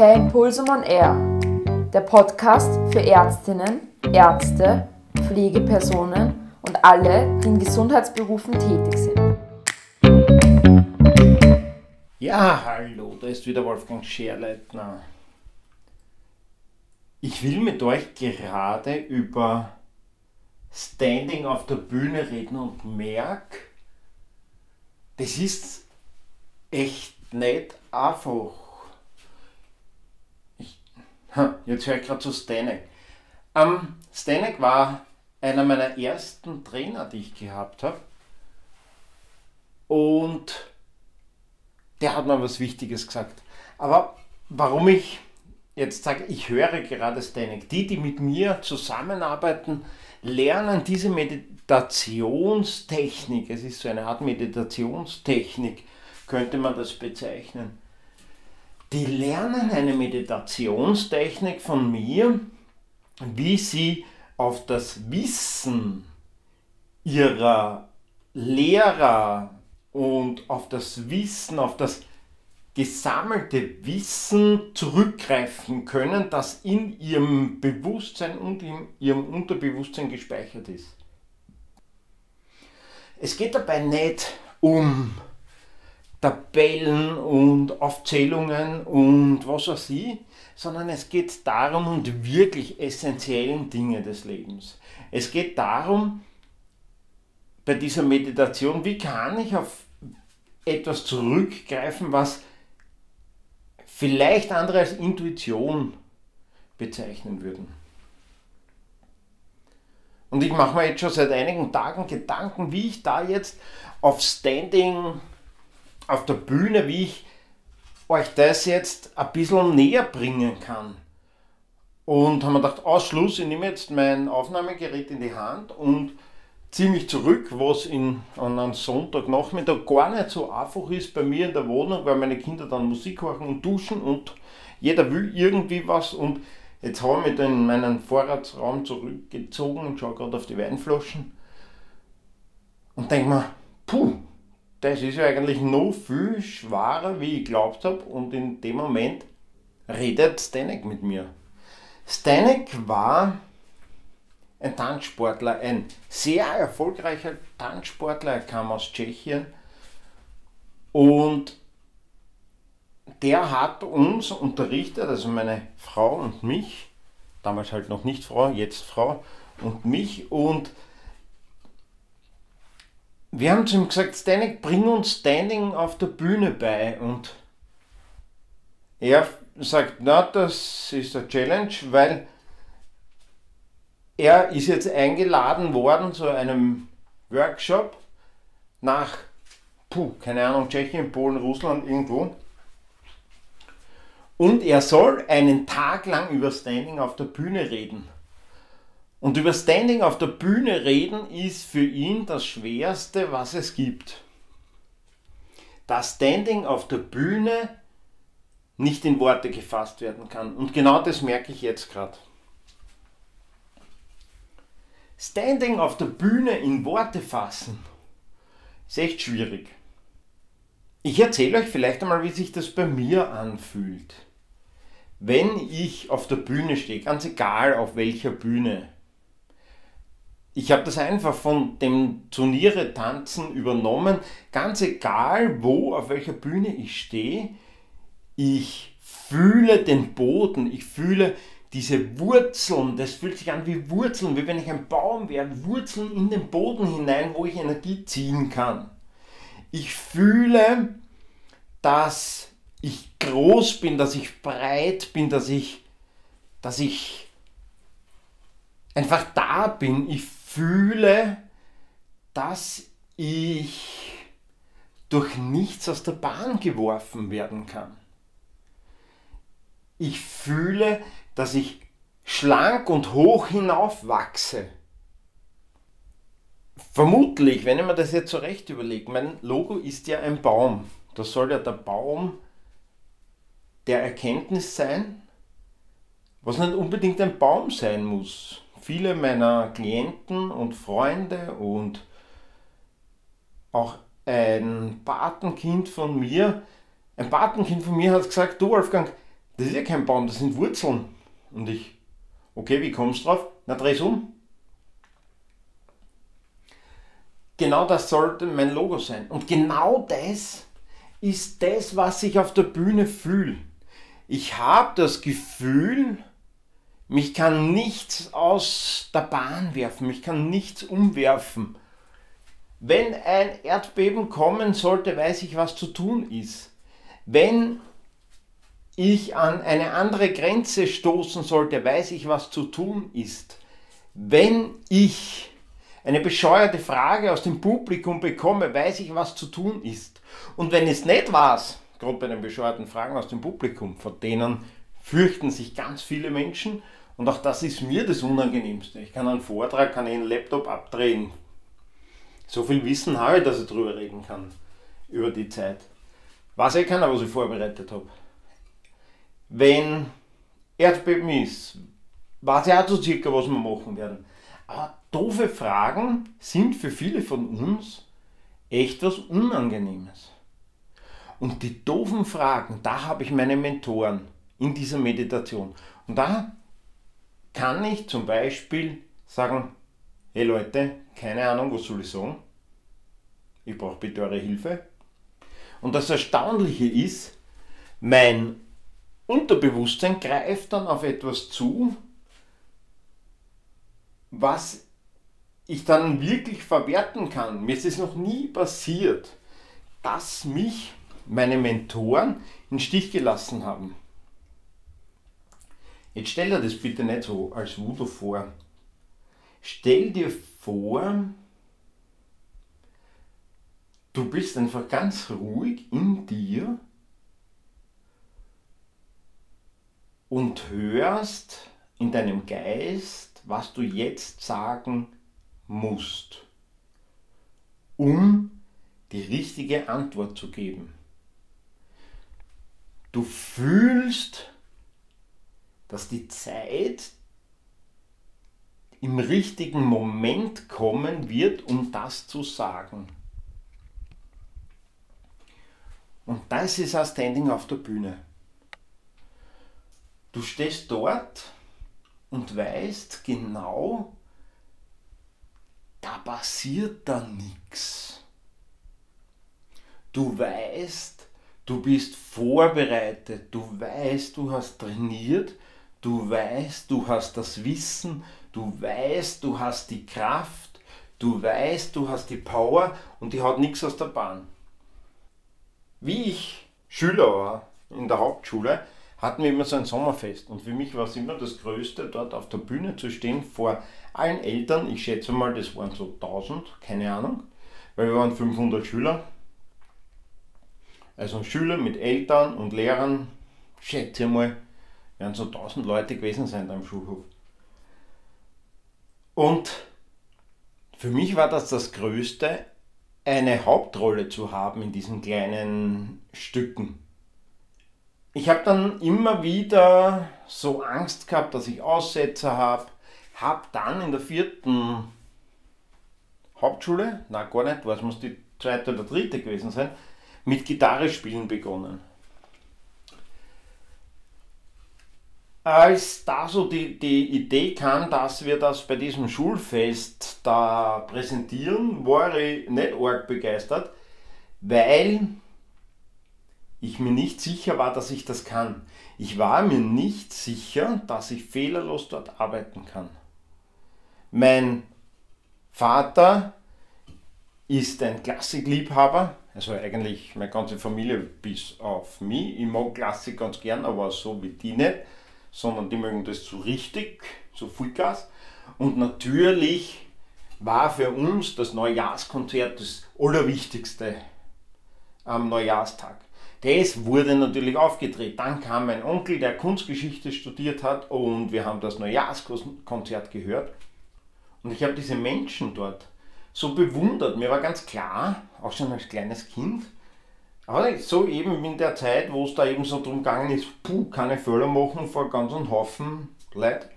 Per Impulsum on Air, der Podcast für Ärztinnen, Ärzte, Pflegepersonen und alle, die in Gesundheitsberufen tätig sind. Ja, hallo, da ist wieder Wolfgang Scherleitner. Ich will mit euch gerade über Standing auf der Bühne reden und merke, das ist echt nicht einfach. Jetzt höre ich gerade zu Stanek. Ähm, Stanek war einer meiner ersten Trainer, die ich gehabt habe. Und der hat mir was Wichtiges gesagt. Aber warum ich jetzt sage, ich höre gerade Stanek, die, die mit mir zusammenarbeiten, lernen diese Meditationstechnik, es ist so eine Art Meditationstechnik, könnte man das bezeichnen. Die lernen eine Meditationstechnik von mir, wie sie auf das Wissen ihrer Lehrer und auf das Wissen, auf das gesammelte Wissen zurückgreifen können, das in ihrem Bewusstsein und in ihrem Unterbewusstsein gespeichert ist. Es geht dabei nicht um Tabellen und Aufzählungen und was weiß ich, sondern es geht darum um die wirklich essentiellen Dinge des Lebens. Es geht darum, bei dieser Meditation, wie kann ich auf etwas zurückgreifen, was vielleicht andere als Intuition bezeichnen würden. Und ich mache mir jetzt schon seit einigen Tagen Gedanken, wie ich da jetzt auf Standing auf der Bühne, wie ich euch das jetzt ein bisschen näher bringen kann. Und haben mir gedacht, Ausschluss, ich nehme jetzt mein Aufnahmegerät in die Hand und ziemlich zurück, was in, an einem Sonntagnachmittag gar nicht so einfach ist bei mir in der Wohnung, weil meine Kinder dann Musik hören und duschen und jeder will irgendwie was und jetzt habe ich mich in meinen Vorratsraum zurückgezogen und schaue gerade auf die Weinflaschen und denke mir, puh, das ist ja eigentlich noch viel schwerer, wie ich glaubt habe und in dem Moment redet Stanek mit mir. Stanek war ein Tanzsportler, ein sehr erfolgreicher Tanzsportler, er kam aus Tschechien. Und der hat uns unterrichtet, also meine Frau und mich, damals halt noch nicht Frau, jetzt Frau und mich. Und wir haben zu ihm gesagt, Stanek, bring uns Standing auf der Bühne bei und er sagt, na, das ist eine Challenge, weil er ist jetzt eingeladen worden zu einem Workshop nach, puh, keine Ahnung, Tschechien, Polen, Russland, irgendwo. Und er soll einen Tag lang über Standing auf der Bühne reden. Und über Standing auf der Bühne reden ist für ihn das Schwerste, was es gibt. Das Standing auf der Bühne nicht in Worte gefasst werden kann. Und genau das merke ich jetzt gerade. Standing auf der Bühne in Worte fassen ist echt schwierig. Ich erzähle euch vielleicht einmal, wie sich das bei mir anfühlt. Wenn ich auf der Bühne stehe, ganz egal auf welcher Bühne. Ich habe das einfach von dem Turniere tanzen übernommen, ganz egal wo, auf welcher Bühne ich stehe. Ich fühle den Boden, ich fühle diese Wurzeln, das fühlt sich an wie Wurzeln, wie wenn ich ein Baum wäre, Wurzeln in den Boden hinein, wo ich Energie ziehen kann. Ich fühle, dass ich groß bin, dass ich breit bin, dass ich, dass ich einfach da bin. Ich fühle, dass ich durch nichts aus der Bahn geworfen werden kann. Ich fühle, dass ich schlank und hoch hinauf wachse. Vermutlich, wenn ich mir das jetzt so recht überlege, mein Logo ist ja ein Baum. Das soll ja der Baum der Erkenntnis sein, was nicht unbedingt ein Baum sein muss. Viele meiner Klienten und Freunde und auch ein Patenkind von mir, ein Patenkind von mir hat gesagt, du Wolfgang, Das ist ja kein Baum, das sind Wurzeln. Und ich, okay, wie kommst du drauf? Na, dreh's um. Genau das sollte mein Logo sein. Und genau das ist das, was ich auf der Bühne fühle. Ich habe das Gefühl, mich kann nichts aus der Bahn werfen, mich kann nichts umwerfen. Wenn ein Erdbeben kommen sollte, weiß ich, was zu tun ist. Wenn ich an eine andere Grenze stoßen sollte, weiß ich, was zu tun ist. Wenn ich eine bescheuerte Frage aus dem Publikum bekomme, weiß ich, was zu tun ist. Und wenn es nicht war, gerade bei den bescheuerten Fragen aus dem Publikum, vor denen fürchten sich ganz viele Menschen und auch das ist mir das Unangenehmste. Ich kann einen Vortrag, kann einen Laptop abdrehen. So viel Wissen habe ich, dass ich darüber reden kann, über die Zeit. Was ich kann, was ich vorbereitet habe. Wenn Erdbeben ist, weiß ich auch so circa, was wir machen werden. Aber doofe Fragen sind für viele von uns echt was Unangenehmes. Und die doofen Fragen, da habe ich meine Mentoren in dieser Meditation. Und da kann ich zum Beispiel sagen, hey Leute, keine Ahnung, was soll ich sagen? Ich brauche bitte eure Hilfe. Und das Erstaunliche ist, mein Unterbewusstsein greift dann auf etwas zu, was ich dann wirklich verwerten kann. Mir ist es noch nie passiert, dass mich meine Mentoren in Stich gelassen haben. Jetzt stell dir das bitte nicht so als Voodoo vor. Stell dir vor, du bist einfach ganz ruhig in dir und hörst in deinem Geist, was du jetzt sagen musst, um die richtige Antwort zu geben. Du fühlst, dass die Zeit im richtigen Moment kommen wird, um das zu sagen. Und das ist ein Standing auf der Bühne. Du stehst dort und weißt genau, da passiert da nichts. Du weißt, du bist vorbereitet, du weißt, du hast trainiert, du weißt, du hast das Wissen, du weißt, du hast die Kraft, du weißt, du hast die Power und die hat nichts aus der Bahn. Wie ich Schüler war in der Hauptschule, hatten wir immer so ein Sommerfest und für mich war es immer das Größte, dort auf der Bühne zu stehen vor allen Eltern. Ich schätze mal, das waren so 1000, keine Ahnung, weil wir waren 500 Schüler. Also Schüler mit Eltern und Lehrern, schätze mal, werden so 1000 Leute gewesen sein da im Schulhof. Und für mich war das das Größte, eine Hauptrolle zu haben in diesen kleinen Stücken ich habe dann immer wieder so Angst gehabt, dass ich Aussetzer habe. Habe dann in der vierten Hauptschule, na gar nicht, was muss die zweite oder dritte gewesen sein, mit Gitarre spielen begonnen. Als da so die, die Idee kam, dass wir das bei diesem Schulfest da präsentieren, war ich nicht arg begeistert, weil ich mir nicht sicher war, dass ich das kann. Ich war mir nicht sicher, dass ich fehlerlos dort arbeiten kann. Mein Vater ist ein Klassikliebhaber, also eigentlich meine ganze Familie bis auf mich. Ich mag Klassik ganz gern, aber so wie die nicht, sondern die mögen das so richtig, so Vollgas. Und natürlich war für uns das Neujahrskonzert das Allerwichtigste am Neujahrstag. Das wurde natürlich aufgedreht. Dann kam mein Onkel, der Kunstgeschichte studiert hat und wir haben das Neujahrskonzert gehört. Und ich habe diese Menschen dort so bewundert. Mir war ganz klar, auch schon als kleines Kind, aber so eben in der Zeit, wo es da eben so drum gegangen ist, puh, keine Fehler machen vor ganz einem Haufen Leute,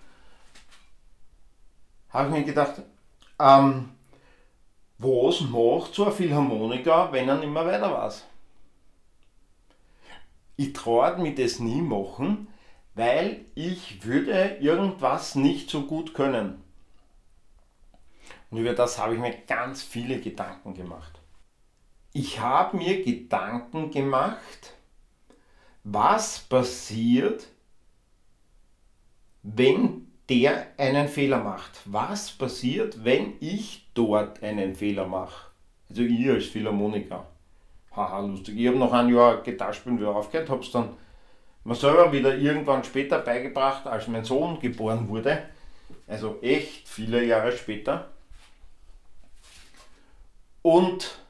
habe ich mir gedacht, ähm, was macht so ein Philharmoniker, wenn er nicht mehr weiter weiß? ich traue mir das nie machen, weil ich würde irgendwas nicht so gut können. Und über das habe ich mir ganz viele Gedanken gemacht. Ich habe mir Gedanken gemacht, was passiert, wenn der einen Fehler macht. Was passiert, wenn ich dort einen Fehler mache? Also ich als Philharmoniker. Haha, lustig. Ich habe noch ein Jahr Gitarre spielen wieder aufgehört, habe es dann mir selber wieder irgendwann später beigebracht, als mein Sohn geboren wurde. Also echt viele Jahre später. Und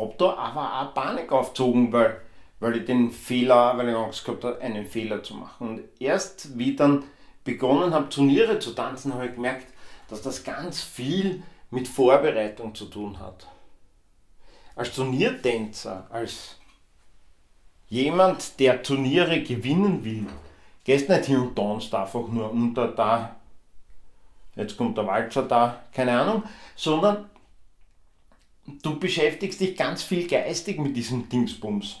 habe da aber auch Panik aufgezogen, weil, weil ich den Fehler, weil ich Angst gehabt habe, einen Fehler zu machen. Und erst wie ich dann begonnen habe, Turniere zu tanzen, habe ich gemerkt, dass das ganz viel mit Vorbereitung zu tun hat. Als Turniertänzer, als jemand, der Turniere gewinnen will, gehst nicht hin und tanzt einfach nur unter da, jetzt kommt der Walzer da, keine Ahnung, sondern du beschäftigst dich ganz viel geistig mit diesem Dingsbums.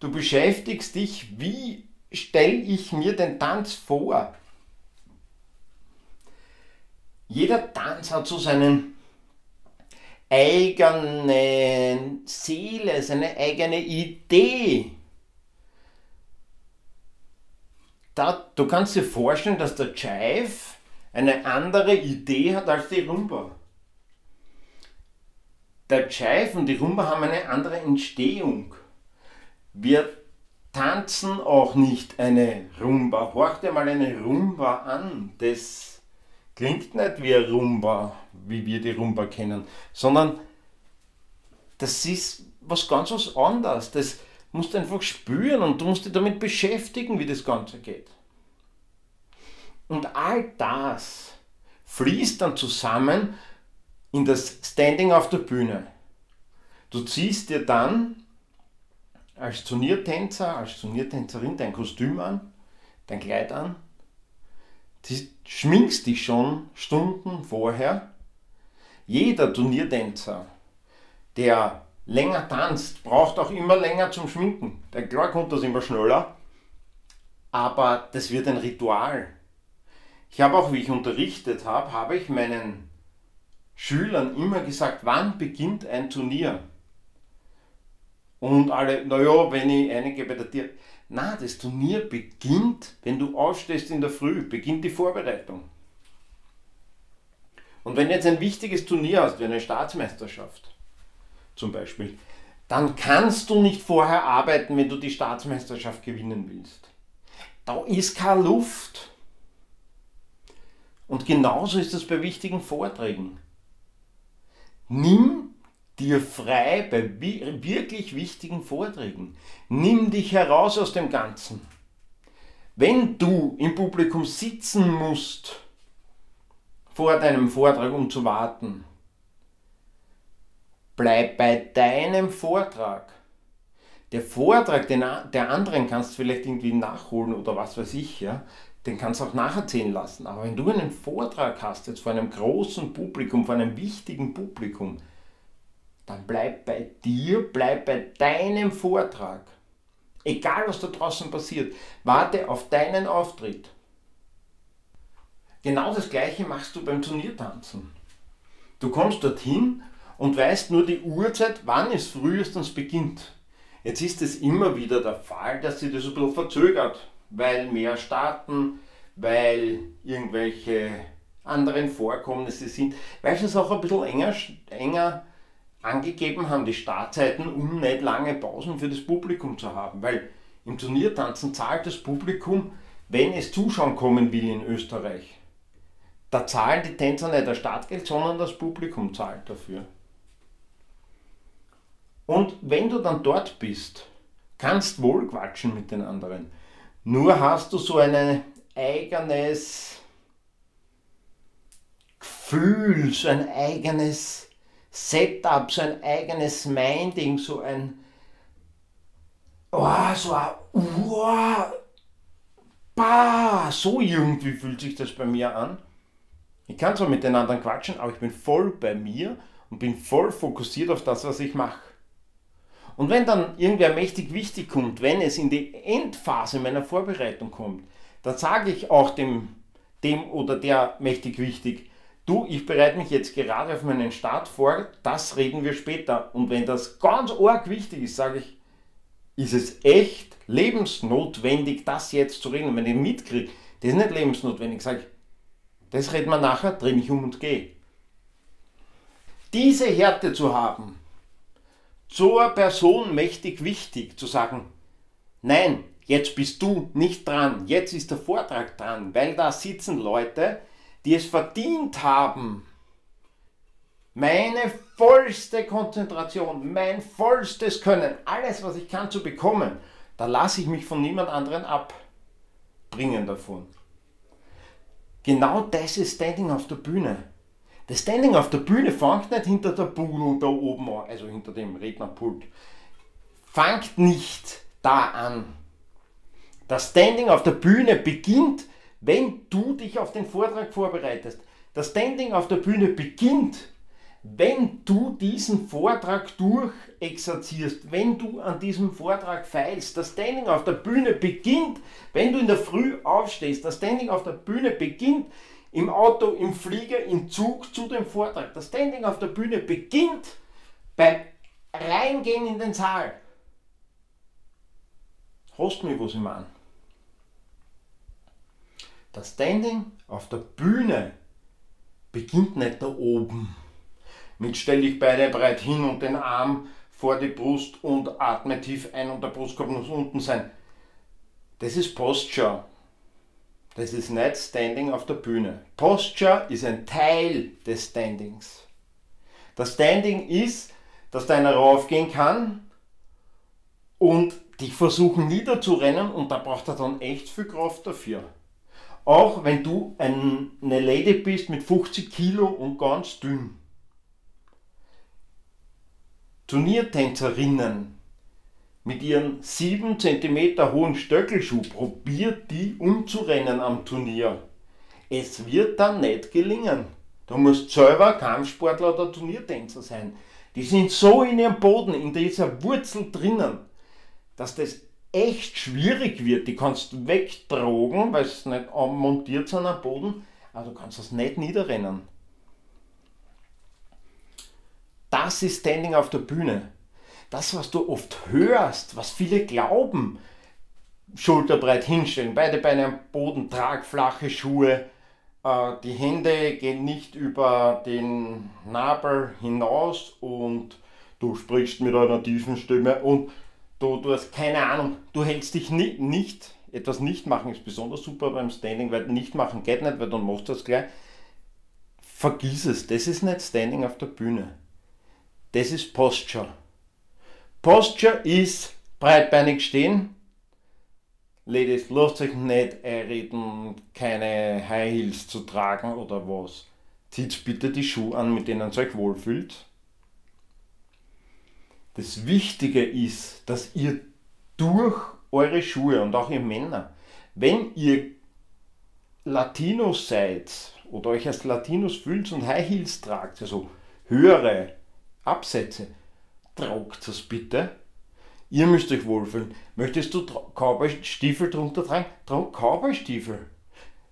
Du beschäftigst dich, wie stelle ich mir den Tanz vor? Jeder Tanz hat so seinen eigene Seele, seine eigene Idee. Da, du kannst dir vorstellen, dass der Jive eine andere Idee hat als die Rumba. Der Jive und die Rumba haben eine andere Entstehung. Wir tanzen auch nicht eine Rumba. Horch dir mal eine Rumba an. Das klingt nicht wie eine Rumba, wie wir die Rumba kennen, sondern das ist was ganz was anderes. Das musst du einfach spüren und du musst dich damit beschäftigen, wie das Ganze geht. Und all das fließt dann zusammen in das Standing auf der Bühne. Du ziehst dir dann als Turniertänzer, als Turniertänzerin dein Kostüm an, dein Kleid an, schminkst dich schon Stunden vorher. Jeder Turniertänzer, der länger tanzt, braucht auch immer länger zum Schminken. Der klar kommt das immer schneller, aber das wird ein Ritual. Ich habe auch, wie ich unterrichtet habe, habe ich meinen Schülern immer gesagt, wann beginnt ein Turnier? Und alle, naja, wenn ich einige bei der Tier. Na, das Turnier beginnt, wenn du aufstehst in der Früh, beginnt die Vorbereitung. Und wenn du jetzt ein wichtiges Turnier hast, wie eine Staatsmeisterschaft zum Beispiel, dann kannst du nicht vorher arbeiten, wenn du die Staatsmeisterschaft gewinnen willst. Da ist keine Luft. Und genauso ist es bei wichtigen Vorträgen. Nimm dir frei bei wirklich wichtigen Vorträgen. Nimm dich heraus aus dem Ganzen. Wenn du im Publikum sitzen musst vor deinem Vortrag, um zu warten, bleib bei deinem Vortrag. Der Vortrag den, der anderen kannst du vielleicht irgendwie nachholen oder was weiß ich, ja den kannst du auch nacherzählen lassen. Aber wenn du einen Vortrag hast, jetzt vor einem großen Publikum, vor einem wichtigen Publikum, dann bleib bei dir, bleib bei deinem Vortrag. Egal was da draußen passiert, warte auf deinen Auftritt. Genau das gleiche machst du beim Turniertanzen. Du kommst dorthin und weißt nur die Uhrzeit, wann es frühestens beginnt. Jetzt ist es immer wieder der Fall, dass sich das ein bisschen verzögert weil mehr starten, weil irgendwelche anderen Vorkommnisse sind, weil sie es auch ein bisschen enger, enger angegeben haben, die Startzeiten, um nicht lange Pausen für das Publikum zu haben. Weil im Turniertanzen zahlt das Publikum, wenn es zuschauen kommen will in Österreich. Da zahlen die Tänzer nicht das Startgeld, sondern das Publikum zahlt dafür. Und wenn du dann dort bist, kannst wohl quatschen mit den anderen. Nur hast du so ein eigenes Gefühl, so ein eigenes Setup, so ein eigenes Minding, so ein oh, so ein oh, bah, so irgendwie fühlt sich das bei mir an. Ich kann zwar mit den anderen quatschen, aber ich bin voll bei mir und bin voll fokussiert auf das, was ich mache. Und wenn dann irgendwer mächtig wichtig kommt, wenn es in die Endphase meiner Vorbereitung kommt, dann sage ich auch dem, dem oder der mächtig wichtig, du, ich bereite mich jetzt gerade auf meinen Start vor, das reden wir später. Und wenn das ganz arg wichtig ist, sage ich, ist es echt lebensnotwendig, das jetzt zu reden. Und wenn ich mitkriege, das ist nicht lebensnotwendig, sage ich, das reden wir nachher, drehe mich um und gehe. Diese Härte zu haben, zur Person mächtig wichtig, zu sagen, nein, jetzt bist du nicht dran, jetzt ist der Vortrag dran, weil da sitzen Leute, die es verdient haben, meine vollste Konzentration, mein vollstes Können, alles, was ich kann, zu bekommen, da lasse ich mich von niemand anderen abbringen davon. Genau das ist Standing auf der Bühne. Das Standing auf der Bühne fängt nicht hinter der Bude da oben an, also hinter dem Rednerpult. Fangt nicht da an. Das Standing auf der Bühne beginnt, wenn du dich auf den Vortrag vorbereitest. Das Standing auf der Bühne beginnt, wenn du diesen Vortrag durchexerzierst, wenn du an diesem Vortrag feilst, das Standing auf der Bühne beginnt, wenn du in der Früh aufstehst, das Standing auf der Bühne beginnt, im Auto, im Flieger, im Zug zu dem Vortrag. Das Standing auf der Bühne beginnt beim Reingehen in den Saal. Hast mich, was ich meine. Das Standing auf der Bühne beginnt nicht da oben mit stelle ich beide breit hin und den Arm vor die Brust und atme tief ein und der Brustkorb muss unten sein. Das ist Posture. Das ist nicht Standing auf der Bühne. Posture ist ein Teil des Standings. Das Standing ist, dass deiner raufgehen kann und dich versuchen niederzurennen und da braucht er dann echt viel Kraft dafür. Auch wenn du eine Lady bist mit 50 Kilo und ganz dünn. Turniertänzerinnen mit ihren 7 cm hohen Stöckelschuh probiert die umzurennen am Turnier. Es wird dann nicht gelingen. Du musst selber Kampfsportler oder Turniertänzer sein. Die sind so in ihrem Boden, in dieser Wurzel drinnen, dass das echt schwierig wird. Die kannst du wegtragen, weil es nicht montiert sind am Boden, aber du kannst das nicht niederrennen. Das ist Standing auf der Bühne. Das, was du oft hörst, was viele glauben, schulterbreit hinstellen, beide Beine am Boden, trag flache Schuhe, äh, die Hände gehen nicht über den Nabel hinaus und du sprichst mit einer tiefen Stimme und du, du hast keine Ahnung, du hältst dich nicht, nicht, etwas nicht machen ist besonders super beim Standing, weil nicht machen geht nicht, weil dann machst du das gleich. Vergiss es, das ist nicht Standing auf der Bühne. Das ist Posture. Posture ist breitbeinig stehen. Ladies, lasst euch nicht einreden, keine High Heels zu tragen oder was. Zieht bitte die Schuhe an, mit denen ihr euch wohlfühlt. Das Wichtige ist, dass ihr durch eure Schuhe und auch ihr Männer, wenn ihr Latinos seid oder euch als Latinos fühlt und High Heels tragt, also höhere Absätze. Tragt das bitte. Ihr müsst euch wohlfühlen. Möchtest du Cowboy-Stiefel drunter tragen? Trag Cowboy-Stiefel.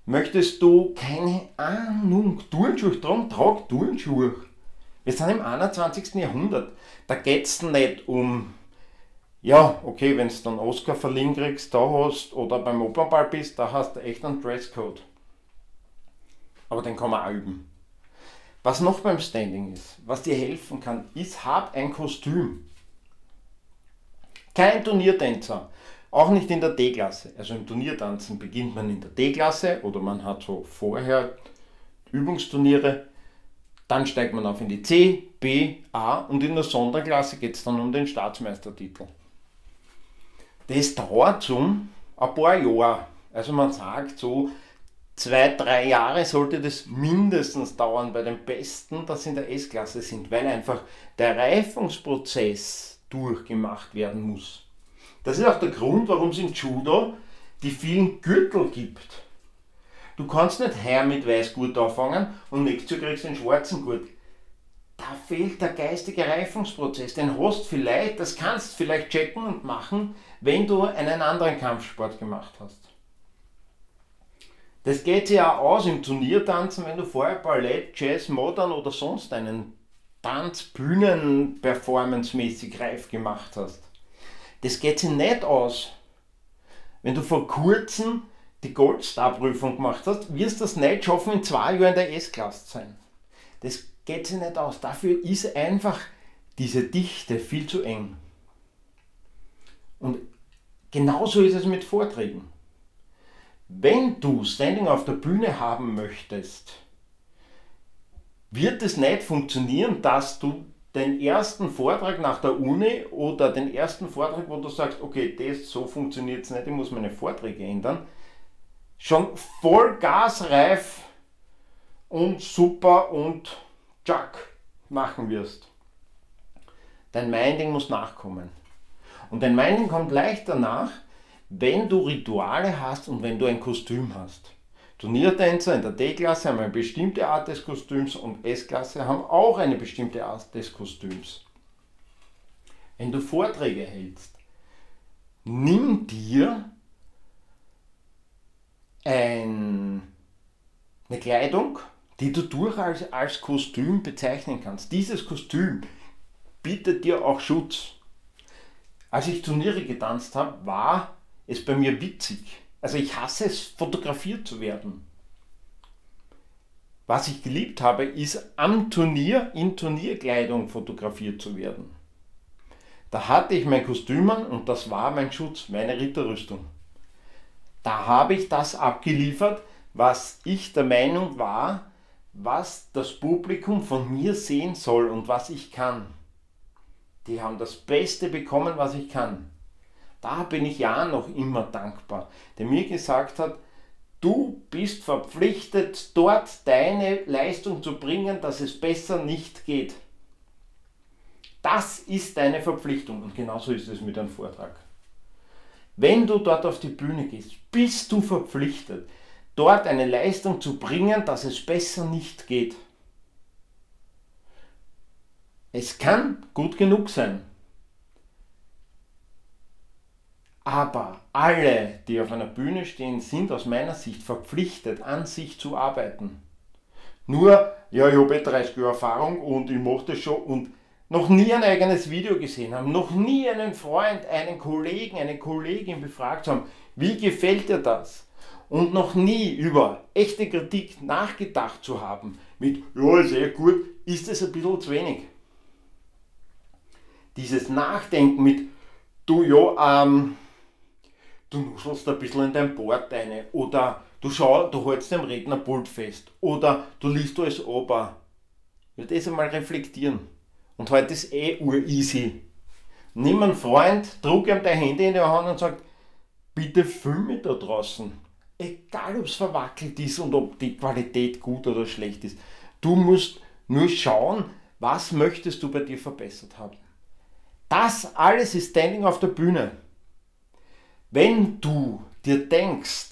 Möchtest du, keine Ahnung, Turnschuhe tragen? Trag Turnschuhe. Wir sind im 21. Jahrhundert. Da geht es nicht um, ja, okay, wenn du dann Oscar verliehen kriegst, da hast, oder beim Opernball bist, da hast du echt einen Dresscode. Aber den kann man auch üben. Was noch beim Standing ist, was dir helfen kann, ist, hab ein Kostüm. Kein Turniertänzer, auch nicht in der D-Klasse. Also im Turniertanzen beginnt man in der D-Klasse oder man hat so vorher Übungsturniere, dann steigt man auf in die C, B, A und in der Sonderklasse geht es dann um den Staatsmeistertitel. Das dauert so ein paar Jahre. Also man sagt so, zwei, drei Jahre sollte das mindestens dauern bei den Besten, dass sie in der S-Klasse sind, weil einfach der Reifungsprozess durchgemacht werden muss. Das ist auch der Grund, warum es im Judo die vielen Gürtel gibt. Du kannst nicht her mit Weißgurt anfangen und nächstes Jahr kriegst du einen schwarzen Gurt. da fehlt der geistige Reifungsprozess. Den hast vielleicht, das kannst du vielleicht checken und machen, wenn du einen anderen Kampfsport gemacht hast. Das geht sich ja aus im Turniertanzen, wenn du vorher Ballett, Jazz, Modern oder sonst einen Tanz, Bühnen, Performance-mäßig reif gemacht hast. Das geht sich nicht aus. Wenn du vor kurzem die Goldstar-Prüfung gemacht hast, wirst du das nicht schaffen, in zwei Jahren in der S-Klasse zu sein. Das geht sich nicht aus. Dafür ist einfach diese Dichte viel zu eng. Und genauso ist es mit Vorträgen. Wenn du Standing auf der Bühne haben möchtest, wird es nicht funktionieren, dass du den ersten Vortrag nach der Uni oder den ersten Vortrag, wo du sagst, okay, das so funktioniert es nicht, ich muss meine Vorträge ändern, schon voll gasreif und super und Chuck machen wirst. Dein Minding muss nachkommen. Und dein Minding kommt leicht danach, wenn du Rituale hast und wenn du ein Kostüm hast. Turniertänzer in der D-Klasse haben eine bestimmte Art des Kostüms und S-Klasse haben auch eine bestimmte Art des Kostüms. Wenn du Vorträge hältst, nimm dir ein, eine Kleidung, die du durchaus als Kostüm bezeichnen kannst. Dieses Kostüm bietet dir auch Schutz. Als ich Turniere getanzt habe, war es bei mir witzig. Also ich hasse es, fotografiert zu werden. Was ich geliebt habe, ist am Turnier in Turnierkleidung fotografiert zu werden. Da hatte ich mein Kostüm an und das war mein Schutz, meine Ritterrüstung. Da habe ich das abgeliefert, was ich der Meinung war, was das Publikum von mir sehen soll und was ich kann. Die haben das Beste bekommen, was ich kann. Da bin ich ja noch immer dankbar, der mir gesagt hat, du bist verpflichtet, dort deine Leistung zu bringen, dass es besser nicht geht. Das ist deine Verpflichtung und genauso ist es mit einem Vortrag. Wenn du dort auf die Bühne gehst, bist du verpflichtet, dort eine Leistung zu bringen, dass es besser nicht geht. Es kann gut genug sein. Aber alle, die auf einer Bühne stehen, sind aus meiner Sicht verpflichtet, an sich zu arbeiten. Nur, ja, ich habe 30 Jahre Erfahrung und ich mache das schon und noch nie ein eigenes Video gesehen haben, noch nie einen Freund, einen Kollegen, eine Kollegin befragt haben, wie gefällt dir das? und noch nie über echte Kritik nachgedacht zu haben, mit, ja, eh gut, ist es ein bisschen zu wenig. Dieses Nachdenken mit, du ja, ähm, du nuschelst ein bisschen in dein Board rein oder du schau, du hältst dem Rednerpult fest oder du liest alles aber. Ja, das einmal reflektieren. Und heute ist eh ur-easy. Nimm einen Freund, druck ihm dein Handy in die Hand und sag, bitte film mich da draußen egal ob es verwackelt ist und ob die Qualität gut oder schlecht ist. Du musst nur schauen, was möchtest du bei dir verbessert haben. Das alles ist Standing auf der Bühne. Wenn du dir denkst,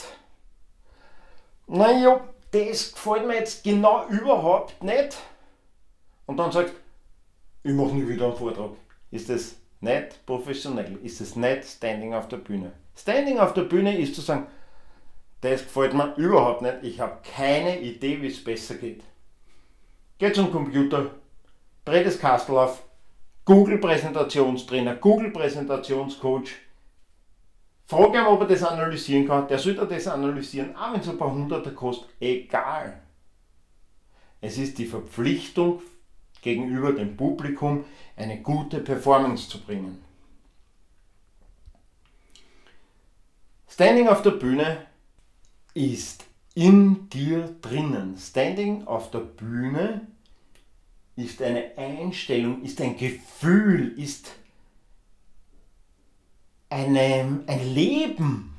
naja, das gefällt mir jetzt genau überhaupt nicht, und dann sagst, ich mache nie wieder einen Vortrag, ist das nicht professionell, ist es nicht Standing auf der Bühne. Standing auf der Bühne ist zu sagen, das gefällt mir überhaupt nicht. Ich habe keine Idee, wie es besser geht. Geh zum Computer, dreh das Kastel auf, Google Präsentationstrainer, Google Präsentationscoach. Frag ihn, ob er das analysieren kann. Der sollte das analysieren, auch wenn es ein paar Hunderter kostet. Egal. Es ist die Verpflichtung gegenüber dem Publikum, eine gute Performance zu bringen. Standing auf der Bühne ist in dir drinnen. Standing auf der Bühne ist eine Einstellung, ist ein Gefühl, ist eine, ein Leben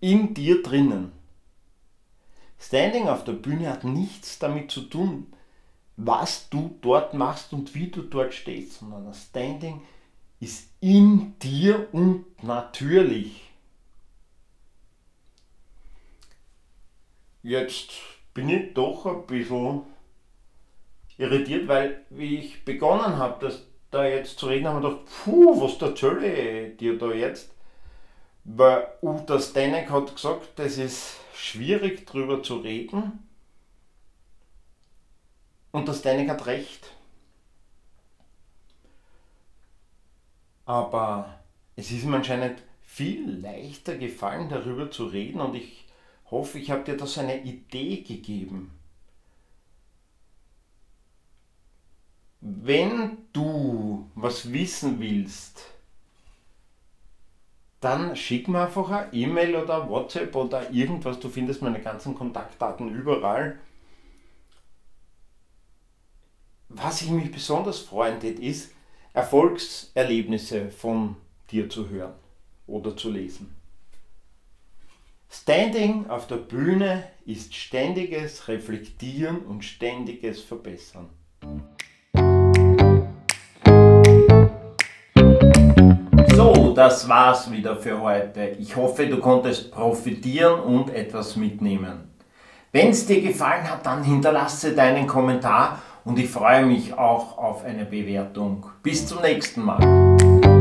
in dir drinnen. Standing auf der Bühne hat nichts damit zu tun, was du dort machst und wie du dort stehst, sondern das Standing ist in dir und natürlich. Jetzt bin ich doch ein bisschen irritiert, weil wie ich begonnen habe, das da jetzt zu reden, haben wir gedacht, puh, was erzähle ich dir da jetzt? Weil Uta Stenek hat gesagt, das ist schwierig drüber zu reden. Und der Stenek hat recht. Aber es ist mir anscheinend viel leichter gefallen, darüber zu reden und ich hoffe, ich habe dir das eine Idee gegeben. Wenn du was wissen willst, dann schick mir einfach eine E-Mail oder WhatsApp oder irgendwas. Du findest meine ganzen Kontaktdaten überall. Was ich mich besonders freuen tät, ist, Erfolgserlebnisse von dir zu hören oder zu lesen. Standing auf der Bühne ist ständiges Reflektieren und ständiges Verbessern. Das war's wieder für heute. Ich hoffe, du konntest profitieren und etwas mitnehmen. Wenn es dir gefallen hat, dann hinterlasse deinen Kommentar und ich freue mich auch auf eine Bewertung. Bis zum nächsten Mal.